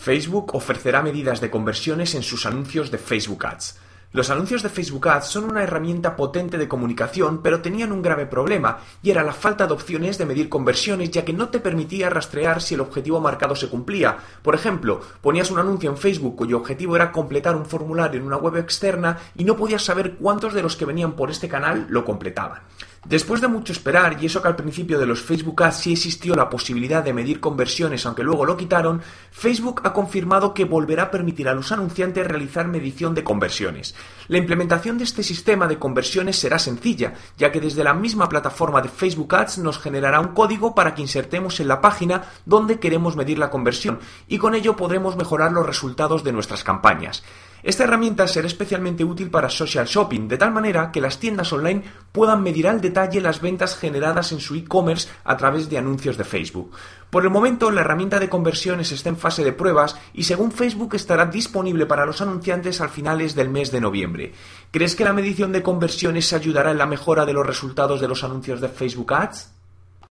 Facebook ofrecerá medidas de conversiones en sus anuncios de Facebook Ads. Los anuncios de Facebook Ads son una herramienta potente de comunicación, pero tenían un grave problema, y era la falta de opciones de medir conversiones, ya que no te permitía rastrear si el objetivo marcado se cumplía. Por ejemplo, ponías un anuncio en Facebook cuyo objetivo era completar un formulario en una web externa y no podías saber cuántos de los que venían por este canal lo completaban. Después de mucho esperar, y eso que al principio de los Facebook Ads sí existió la posibilidad de medir conversiones, aunque luego lo quitaron, Facebook ha confirmado que volverá a permitir a los anunciantes realizar medición de conversiones. La implementación de este sistema de conversiones será sencilla, ya que desde la misma plataforma de Facebook Ads nos generará un código para que insertemos en la página donde queremos medir la conversión, y con ello podremos mejorar los resultados de nuestras campañas. Esta herramienta será especialmente útil para social shopping, de tal manera que las tiendas online puedan medir al detalle las ventas generadas en su e-commerce a través de anuncios de Facebook. Por el momento, la herramienta de conversiones está en fase de pruebas y según Facebook estará disponible para los anunciantes al finales del mes de noviembre. ¿Crees que la medición de conversiones ayudará en la mejora de los resultados de los anuncios de Facebook Ads?